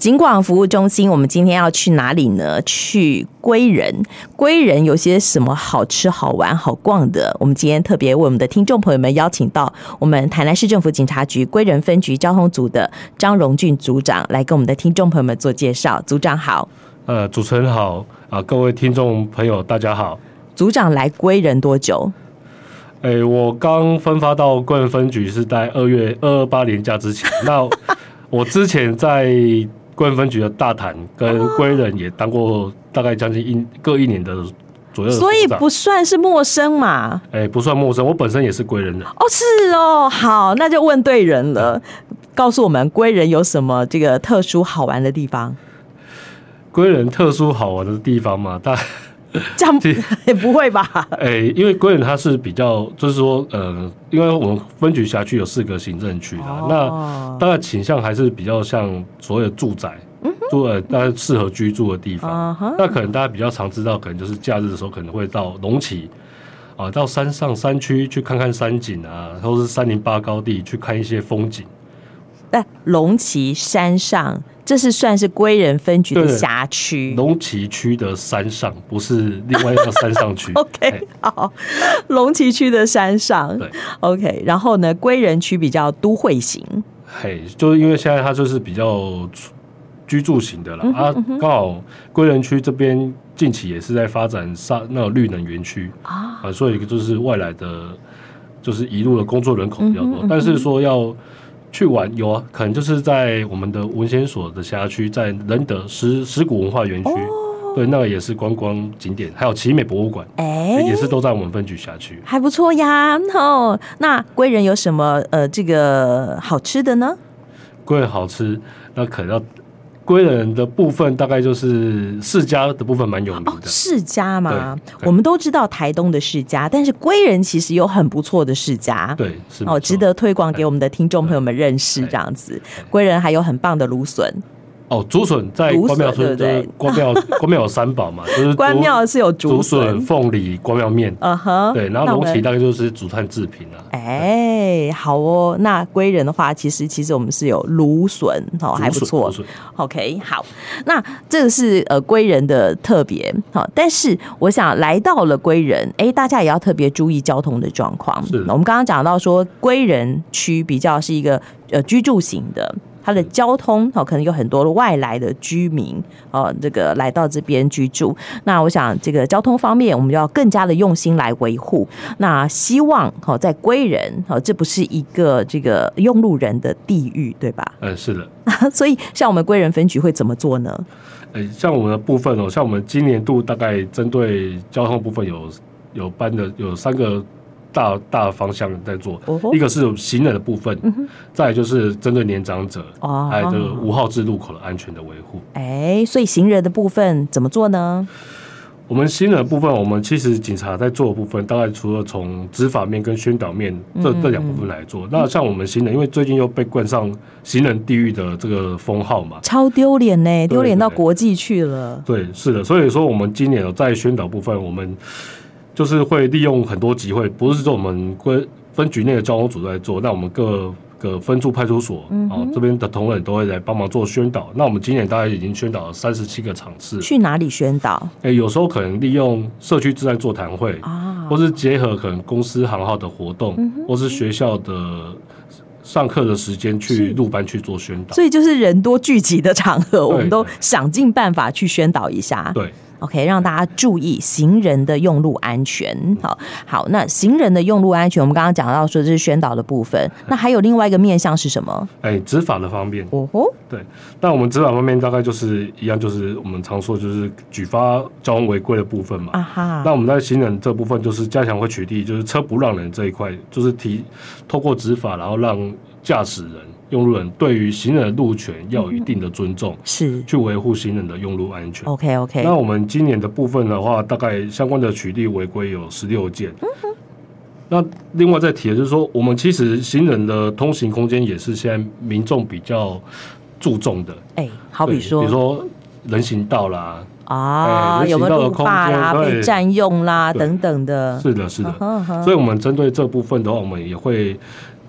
警广服务中心，我们今天要去哪里呢？去归仁。归仁有些什么好吃、好玩、好逛的？我们今天特别为我们的听众朋友们邀请到我们台南市政府警察局归仁分局交通组的张荣俊组长来跟我们的听众朋友们做介绍。组长好。呃，主持人好啊，各位听众朋友大家好。组长来归仁多久？哎、欸，我刚分发到归仁分局是在二月二二八年假之前。那我之前在。归仁分局的大坦跟归人也当过大概将近一各一年的左右的，所以不算是陌生嘛。哎、欸，不算陌生，我本身也是归人人。哦，是哦，好，那就问对人了。嗯、告诉我们归人有什么这个特殊好玩的地方？归人特殊好玩的地方嘛，大。这样 也不会吧？哎、欸，因为归仁它是比较，就是说，呃，因为我们分局辖区有四个行政区的，哦、那大概倾向还是比较像所谓的住宅，嗯、住呃，大家适合居住的地方。嗯、那可能大家比较常知道，可能就是假日的时候可能会到龙崎啊，到山上山区去看看山景啊，或是三零八高地去看一些风景。哎龙崎山上。这是算是归仁分局的辖区，龙崎区的山上，不是另外一个山上区。OK，好，龙崎区的山上。对，OK，然后呢，归仁区比较都会型。嘿，就是因为现在它就是比较居住型的了、嗯、啊，刚好归仁区这边近期也是在发展上那个绿能园区啊，啊，所以就是外来的，就是一路的工作人口比较多，嗯、哼但是说要。去玩有啊，可能就是在我们的文仙所的辖区，在仁德石石鼓文化园区，哦、对，那个也是观光景点，还有奇美博物馆，哎，也是都在我们分局辖区，还不错呀。哦，那贵人有什么呃这个好吃的呢？贵人好吃，那可能要。归人的部分大概就是世家的部分蛮有名的。世家嘛，我们都知道台东的世家，但是归人其实有很不错的世家，对，是哦，值得推广给我们的听众朋友们认识。这样子，归人还有很棒的芦笋。哦，竹笋在关庙村，对关庙 关庙有三宝嘛，就是关庙是有竹笋、凤梨、关庙面。嗯哼，对，然后龙崎大概就是竹炭制品了。哎，好哦，那归人的话，其实其实我们是有芦笋哦，还不错。OK，好，那这个是呃归人的特别好，但是我想来到了归人，哎，大家也要特别注意交通的状况。是，我们刚刚讲到说归人区比较是一个呃居住型的。它的交通哦，可能有很多外来的居民哦，这个来到这边居住。那我想，这个交通方面，我们要更加的用心来维护。那希望哦，在归人哦，这不是一个这个用路人的地域，对吧？嗯，是的。所以，像我们归人分局会怎么做呢？呃，像我们的部分哦，像我们今年度大概针对交通部分有有班的有三个。大大方向在做，一个是行人的部分，再就是针对年长者，还有这个五号至路口的安全的维护。哎，所以行人的部分怎么做呢？我们行人的部分，我们其实警察在做的部分，大概除了从执法面跟宣导面这这两部分来做。那像我们行人，因为最近又被冠上行人地狱的这个封号嘛，超丢脸呢，丢脸到国际去了。对，是的，所以说我们今年在宣导部分，我们。就是会利用很多机会，不是说我们分分局内的交通组在做，那我们各个分处派出所啊、嗯哦、这边的同仁都会来帮忙做宣导。那我们今年大概已经宣导了三十七个场次。去哪里宣导？哎、欸，有时候可能利用社区治安座谈会啊，或是结合可能公司行号的活动，嗯、或是学校的上课的时间去入班去做宣导。所以就是人多聚集的场合，我们都想尽办法去宣导一下。对。OK，让大家注意行人的用路安全。好，好，那行人的用路安全，我们刚刚讲到说这是宣导的部分。那还有另外一个面向是什么？哎，执法的方面。哦吼，对。那我们执法方面大概就是一样，就是我们常说就是举发交通违规的部分嘛。啊哈。那我们在行人这部分就是加强会取缔，就是车不让人这一块，就是提透过执法，然后让驾驶人。用路人对于行人的路权要有一定的尊重，是去维护行人的用路安全。OK OK。那我们今年的部分的话，大概相关的取缔违规有十六件。嗯、哼那另外再提的就是说，我们其实行人的通行空间也是现在民众比较注重的。哎、欸，好比说，比如说人行道啦，啊，有没有路霸啦，被占用啦等等的。是的，是的。Uh. 所以，我们针对这部分的话，我们也会。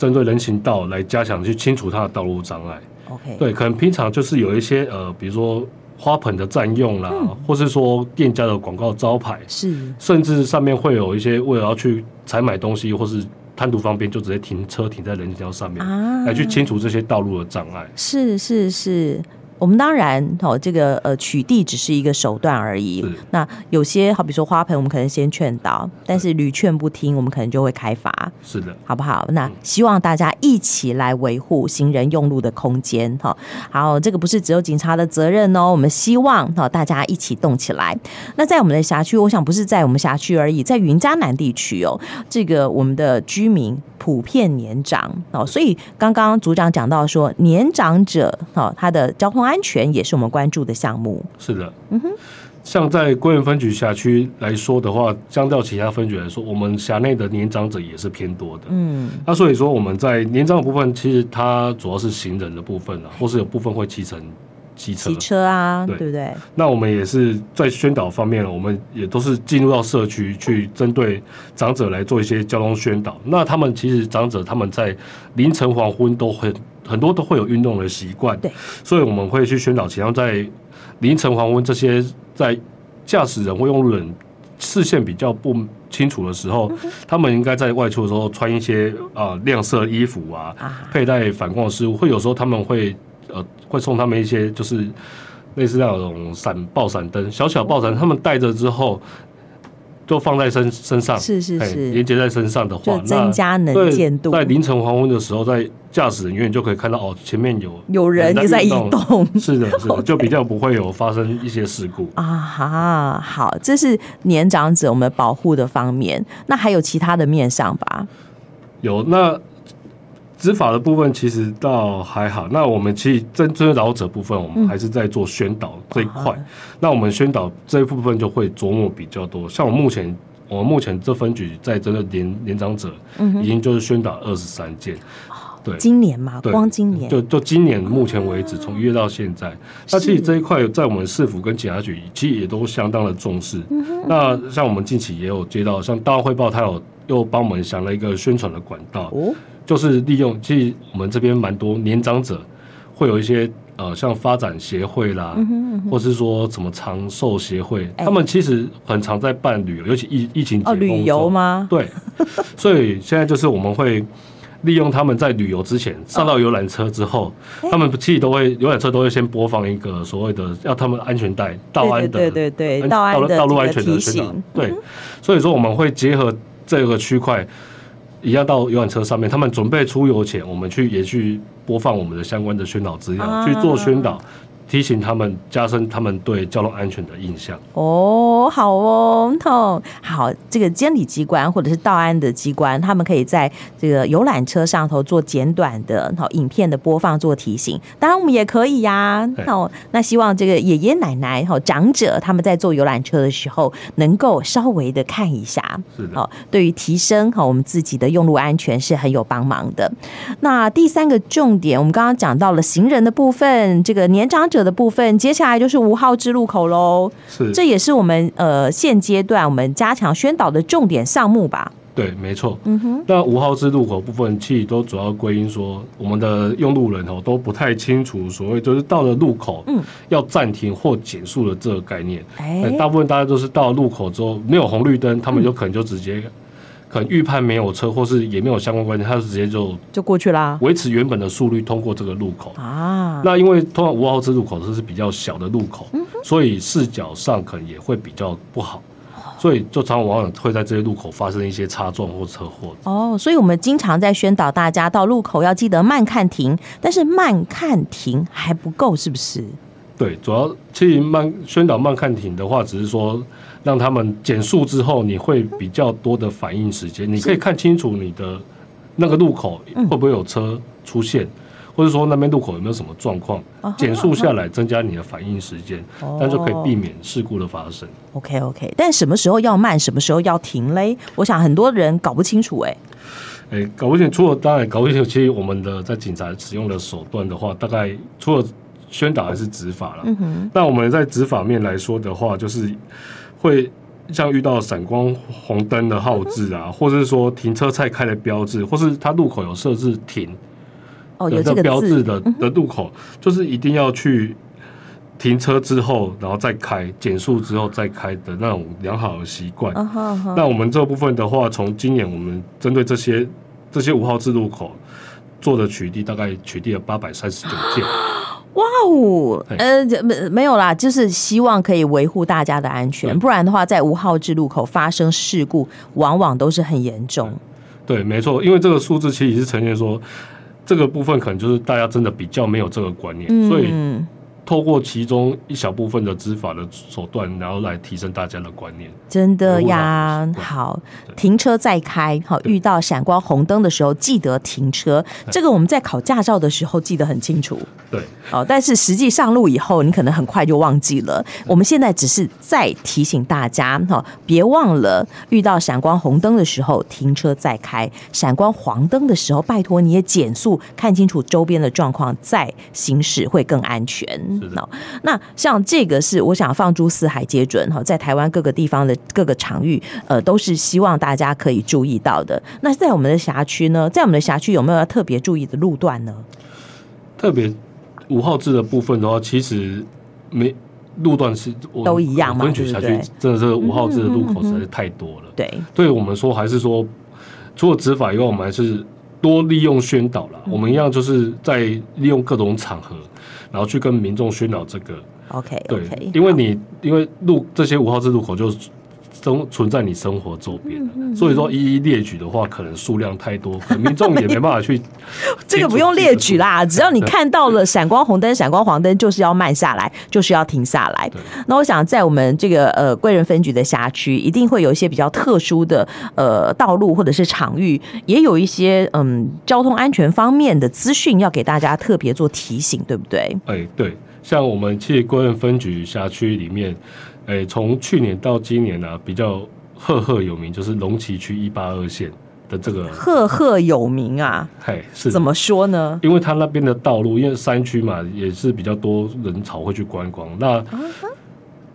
针对人行道来加强去清除它的道路障碍 OK，对，可能平常就是有一些呃，比如说花盆的占用啦，嗯、或是说店家的广告招牌是，甚至上面会有一些为了要去采买东西或是贪图方便，就直接停车停在人行道上面，啊、来去清除这些道路的障碍。是是是。我们当然哦，这个呃取缔只是一个手段而已。那有些好比说花盆，我们可能先劝导，但是屡劝不听，我们可能就会开罚。是的，好不好？那希望大家一起来维护行人用路的空间哈。好，这个不是只有警察的责任哦，我们希望哈大家一起动起来。那在我们的辖区，我想不是在我们辖区而已，在云嘉南地区哦，这个我们的居民普遍年长哦，所以刚刚组长讲到说，年长者哦他的交通安安全也是我们关注的项目。是的，嗯哼，像在归仁分局辖区来说的话，相较其他分局来说，我们辖内的年长者也是偏多的。嗯，那所以说我们在年长的部分，其实它主要是行人的部分啊，或是有部分会骑乘机车、骑车啊，对，对不对？那我们也是在宣导方面，我们也都是进入到社区去针对长者来做一些交通宣导。那他们其实长者他们在凌晨黄昏都会。很多都会有运动的习惯，对，所以我们会去宣导，其实在凌晨黄昏这些在驾驶人或用路人视线比较不清楚的时候，嗯、他们应该在外出的时候穿一些啊、呃、亮色衣服啊，啊佩戴反光的事物，会有时候他们会呃会送他们一些就是类似那种闪爆闪灯，小小爆闪，他们带着之后。都放在身身上，是是是，连接在身上的话，就增加能见度。在凌晨黄昏的时候，在驾驶人员就可以看到哦，前面有有人在移动，是的，是的 就比较不会有发生一些事故啊哈。好，这是年长者我们保护的方面，那还有其他的面上吧？有那。执法的部分其实倒还好，那我们其实针对老者部分，我们还是在做宣导这一块。嗯、那我们宣导这一部分就会琢磨比较多。像我目前，我们目前这分局在针对年年长者，已经就是宣导二十三件。嗯、对，今年嘛，光今年就就今年目前为止，从一月到现在，那其实这一块在我们市府跟警察局其实也都相当的重视。嗯、那像我们近期也有接到，像大安汇报，他有又帮我们想了一个宣传的管道。哦就是利用，其实我们这边蛮多年长者，会有一些呃，像发展协会啦，嗯哼嗯哼或是说什么长寿协会，欸、他们其实很常在办旅游，尤其疫疫情哦，旅游吗？对，所以现在就是我们会利用他们在旅游之前上到游览车之后，哦、他们其实都会游览车都会先播放一个所谓的要他们安全带道安的对对对，对道安的道路安全的宣导，嗯、哼对，所以说我们会结合这个区块。一样到游览车上面，他们准备出游前，我们去也去播放我们的相关的宣导资料，啊、去做宣导。提醒他们，加深他们对交通安全的印象。哦，好哦，好，好，这个监理机关或者是道安的机关，他们可以在这个游览车上头做简短的好影片的播放，做提醒。当然，我们也可以呀、啊。好，那希望这个爷爷奶奶好长者他们在坐游览车的时候，能够稍微的看一下。是的。好，对于提升好我们自己的用路安全是很有帮忙的。那第三个重点，我们刚刚讲到了行人的部分，这个年长者的部分，接下来就是五号支路口喽。是，这也是我们呃现阶段我们加强宣导的重点项目吧？对，没错。嗯哼。那五号支路口部分，其实都主要归因说，我们的用路人哦都不太清楚所谓就是到了路口，嗯，要暂停或减速的这个概念。哎、嗯，大部分大家都是到了路口之后没有红绿灯，他们就可能就直接。可能预判没有车，或是也没有相关关系，他就直接就就过去啦，维持原本的速率通过这个路口啊。那因为通常五号支路口这是比较小的路口，嗯、所以视角上可能也会比较不好，所以就常常往往会在这些路口发生一些擦撞或车祸。哦，所以我们经常在宣导大家到路口要记得慢看停，但是慢看停还不够，是不是？对，主要其实慢宣导慢看停的话，只是说。让他们减速之后，你会比较多的反应时间，你可以看清楚你的那个路口会不会有车出现，或者说那边路口有没有什么状况，减速下来增加你的反应时间，那就可以避免事故的发生。OK OK，但什么时候要慢，什么时候要停嘞？我想很多人搞不清楚哎。哎，搞不清楚，除了当然搞不清楚，其实我们的在警察使用的手段的话，大概除了宣导还是执法了。嗯哼。那我们在执法面来说的话，就是。会像遇到闪光红灯的号志啊，或者是说停车再开的标志，或是它路口有设置停，哦，有这个标志的的路口，就是一定要去停车之后，然后再开，减速之后再开的那种良好的习惯。那我们这部分的话，从今年我们针对这些这些五号字路口做的取缔，大概取缔了八百三十九件。哇哦，呃，没没有啦，就是希望可以维护大家的安全，不然的话，在五号志路口发生事故，往往都是很严重。对，没错，因为这个数字其实也是呈现说，这个部分可能就是大家真的比较没有这个观念，嗯、所以。透过其中一小部分的执法的手段，然后来提升大家的观念。真的呀，好，停车再开。好，遇到闪光红灯的时候，记得停车。这个我们在考驾照的时候记得很清楚。对，哦，但是实际上路以后，你可能很快就忘记了。我们现在只是再提醒大家，哈，别忘了遇到闪光红灯的时候停车再开。闪光黄灯的时候，拜托你也减速，看清楚周边的状况再行驶，会更安全。那那像这个是我想放诸四海皆准哈，在台湾各个地方的各个场域，呃，都是希望大家可以注意到的。那在我们的辖区呢，在我们的辖区有没有要特别注意的路段呢？特别五号字的部分的话，其实没路段是都一样吗？分区辖区真的是五号字的路口实在是太多了。对，对我们说还是说，除了执法以外，我们还是多利用宣导了。我们一样就是在利用各种场合。然后去跟民众宣导这个，OK，对，okay, 因为你因为路这些五号字路口就生存在你生活周边，嗯嗯嗯，所以说一一列举的话，可能数量太多，可能民众也没办法去。这个不用列举啦，只要你看到了闪光红灯、闪光黄灯，就是要慢下来，就是要停下来。那我想在我们这个呃贵人分局的辖区，一定会有一些比较特殊的呃道路或者是场域，也有一些嗯交通安全方面的资讯要给大家特别做提醒，对不对？哎，对，像我们去贵人分局辖区里面。哎，从去年到今年呢、啊，比较赫赫有名，就是龙崎区一八二线的这个赫赫有名啊。嘿，是怎么说呢？因为它那边的道路，因为山区嘛，也是比较多人潮会去观光。那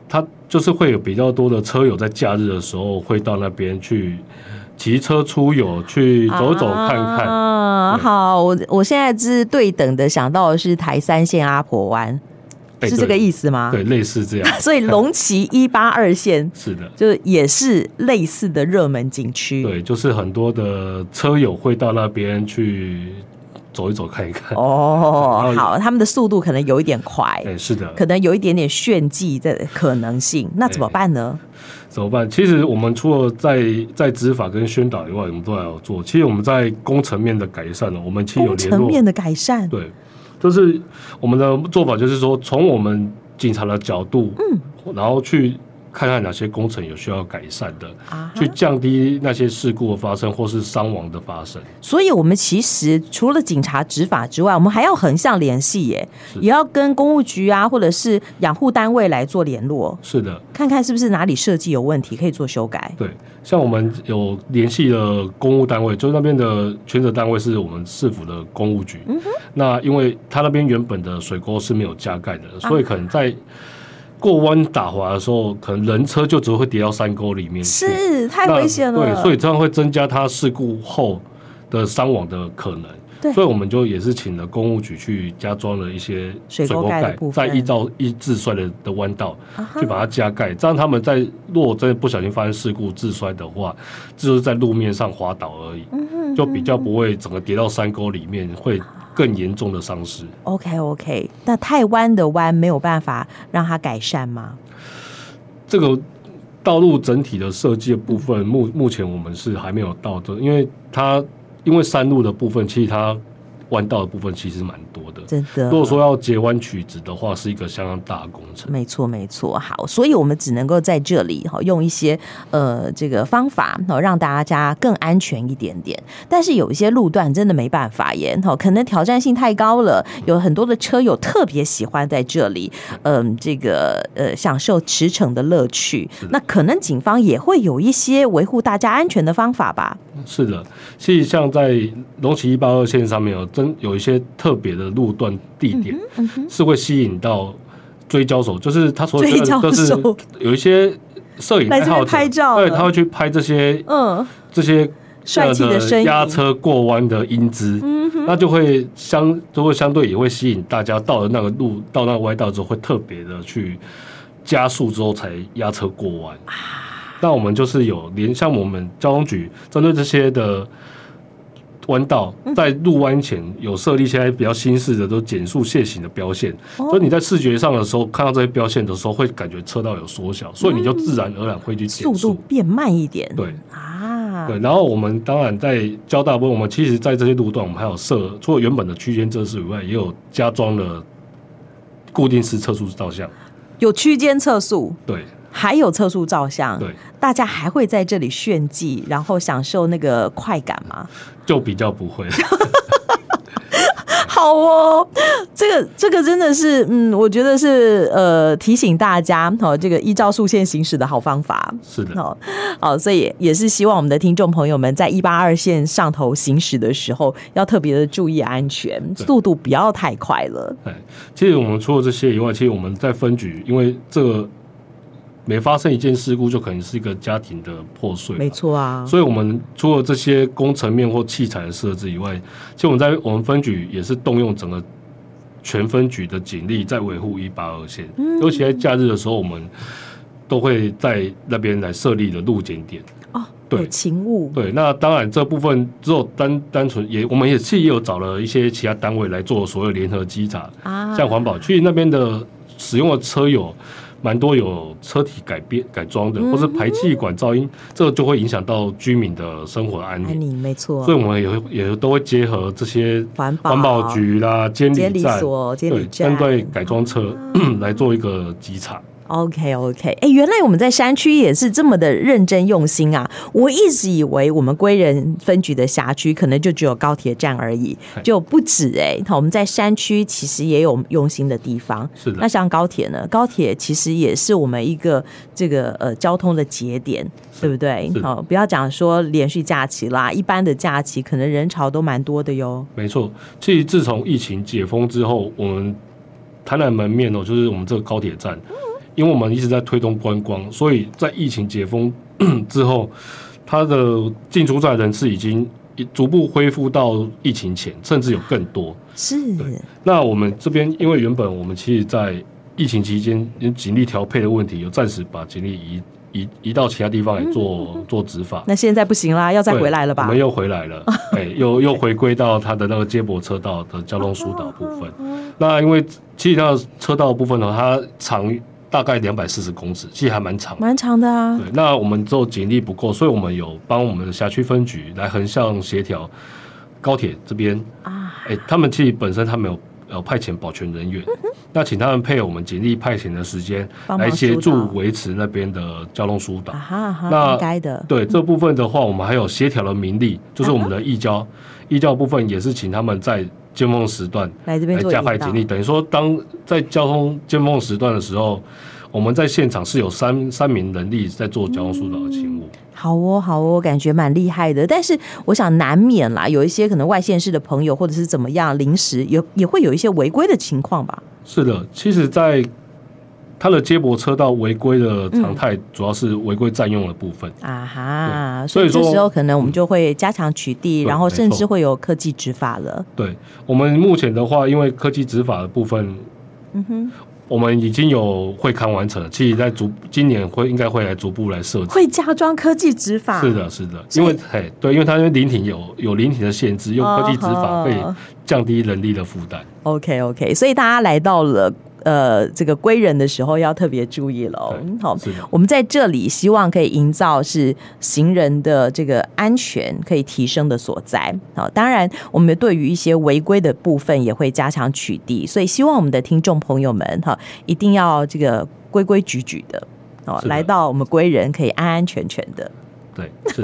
它就是会有比较多的车友在假日的时候会到那边去骑车出游，去走走看看。啊，好，我我现在是对等的想到的是台三线阿婆湾。是这个意思吗？对，类似这样。所以龙旗一八二线 是的，就是也是类似的热门景区。对，就是很多的车友会到那边去走一走、看一看。哦，好，他们的速度可能有一点快。对，是的，可能有一点点炫技的可能性。那怎么办呢？怎么办？其实我们除了在在执法跟宣导以外，我们都还要做。其实我们在工程面的改善呢，我们其实有联络工程面的改善。对。就是我们的做法，就是说从我们警察的角度，嗯，然后去。看看哪些工程有需要改善的，去降低那些事故的发生或是伤亡的发生。所以，我们其实除了警察执法之外，我们还要横向联系耶，也要跟公务局啊，或者是养护单位来做联络。是的，看看是不是哪里设计有问题，可以做修改。对，像我们有联系的公务单位，就是那边的全责单位是我们市府的公务局。那因为他那边原本的水沟是没有加盖的，所以可能在。过弯打滑的时候，可能人车就只会跌到山沟里面，是太危险了。对，所以这样会增加他事故后的伤亡的可能。对，所以我们就也是请了公务局去加装了一些水沟盖，再依照一自摔的的弯道去把它加盖，这样他们在如果真的不小心发生事故自摔的话，就是在路面上滑倒而已，就比较不会整个跌到山沟里面会。更严重的伤势。OK OK，那太弯的弯没有办法让它改善吗？这个道路整体的设计的部分，目目前我们是还没有到的，因为它因为山路的部分，其实它。弯道的部分其实蛮多的，真的。如果说要截弯曲直的话，是一个相当大的工程。没错，没错。好，所以我们只能够在这里哈，用一些呃这个方法哈，让大家更安全一点点。但是有一些路段真的没办法耶哈，可能挑战性太高了，有很多的车友特别喜欢在这里，嗯，这个呃享受驰骋的乐趣。那可能警方也会有一些维护大家安全的方法吧？是的，其实像在龙崎一八二线上面有。真有一些特别的路段地点，是会吸引到追焦手，就是他所谓的，就是有一些摄影爱好者，拍照，对，他会去拍这些，嗯，这些帅气的压车过弯的英姿，嗯，那就会相就会相对也会吸引大家到了那个路到那个弯道之后，会特别的去加速之后才压车过弯。啊，那我们就是有连像我们交通局针对这些的。弯道在入弯前有设立，现在比较新式的都减速限行的标线，所以你在视觉上的时候看到这些标线的时候，会感觉车道有缩小，所以你就自然而然会去减速，速度变慢一点。对啊，对。然后我们当然在交大部分，我们其实在这些路段，我们还有设除了原本的区间测试以外，也有加装了固定式测速照相，有区间测速。对。还有测速照相，对，大家还会在这里炫技，然后享受那个快感吗？就比较不会。好哦，这个这个真的是，嗯，我觉得是呃提醒大家，哦，这个依照速线行驶的好方法。是的，好，好，所以也是希望我们的听众朋友们在一八二线上头行驶的时候，要特别的注意安全，速度不要太快了。对，其实我们除了这些以外，其实我们在分局，因为这个。每发生一件事故，就可能是一个家庭的破碎。没错啊，所以我们除了这些工程面或器材的设置以外，其实我们在我们分局也是动用整个全分局的警力在维护一八二线，嗯，尤其在假日的时候，我们都会在那边来设立的路检点。哦，对，有勤务。对，那当然这部分只有单单纯也，我们也是也有找了一些其他单位来做所有联合稽查啊，像环保区那边的使用的车友。蛮多有车体改变改装的，或是排气管噪音，嗯、这个就会影响到居民的生活安宁。没错，所以我们也会也都会结合这些环保。环保局啦、监理站、监理站，针对改装车、啊、来做一个稽查。OK OK，哎、欸，原来我们在山区也是这么的认真用心啊！我一直以为我们归仁分局的辖区可能就只有高铁站而已，就不止哎、欸。我们在山区其实也有用心的地方。是的。那像高铁呢？高铁其实也是我们一个这个呃交通的节点，对不对？好，不要讲说连续假期啦，一般的假期可能人潮都蛮多的哟。没错，其实自从疫情解封之后，我们台南门面哦，就是我们这个高铁站。因为我们一直在推动观光，所以在疫情解封 之后，它的进出站人次已经逐步恢复到疫情前，甚至有更多。是。那我们这边，因为原本我们其实，在疫情期间，因警力调配的问题，有暂时把警力移移移到其他地方来做、嗯、做执法。那现在不行啦，要再回来了吧？我们又回来了，哎、欸，又又回归到它的那个接驳车道的交通疏导部分。那因为其实它的车道的部分呢，它长。大概两百四十公尺，其实还蛮长，蛮长的啊。对，那我们做警力不够，所以我们有帮我们的辖区分局来横向协调高铁这边啊。哎、欸，他们其实本身他们有有派遣保全人员、嗯，那请他们配合我们警力派遣的时间来协助维持那边的交通疏导。那应该的。对这部分的话，我们还有协调的民力，就是我们的义交，义、啊、交部分也是请他们在。尖峰时段来这边来加派警力，等于说，当在交通尖峰时段的时候，我们在现场是有三三名人力在做交通疏导的勤务。好哦，好哦，感觉蛮厉害的。但是我想难免啦，有一些可能外县市的朋友或者是怎么样，临时也也会有一些违规的情况吧？是的，其实，在。它的接驳车道违规的常态，主要是违规占用的部分、嗯、啊哈，所以这时候可能我们就会加强取缔、嗯，然后甚至会有科技执法了。对，我们目前的话，因为科技执法的部分，嗯哼，我们已经有会刊完成了，其实在逐今年会应该会来逐步来设置，会加装科技执法。是的，是的，因为嘿，对，因为它因为临停有有临停的限制，用科技执法会降低人力的负担。OK OK，所以大家来到了。呃，这个归人的时候要特别注意了。好，我们在这里希望可以营造是行人的这个安全可以提升的所在。好，当然我们对于一些违规的部分也会加强取缔。所以希望我们的听众朋友们哈，一定要这个规规矩矩的哦，来到我们归人可以安安全全的。对，是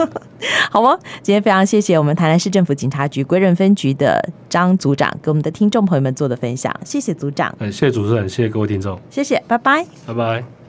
好哦。今天非常谢谢我们台南市政府警察局归仁分局的张组长给我们的听众朋友们做的分享，谢谢组长。谢谢主持人，谢谢各位听众，谢谢，拜拜，拜拜。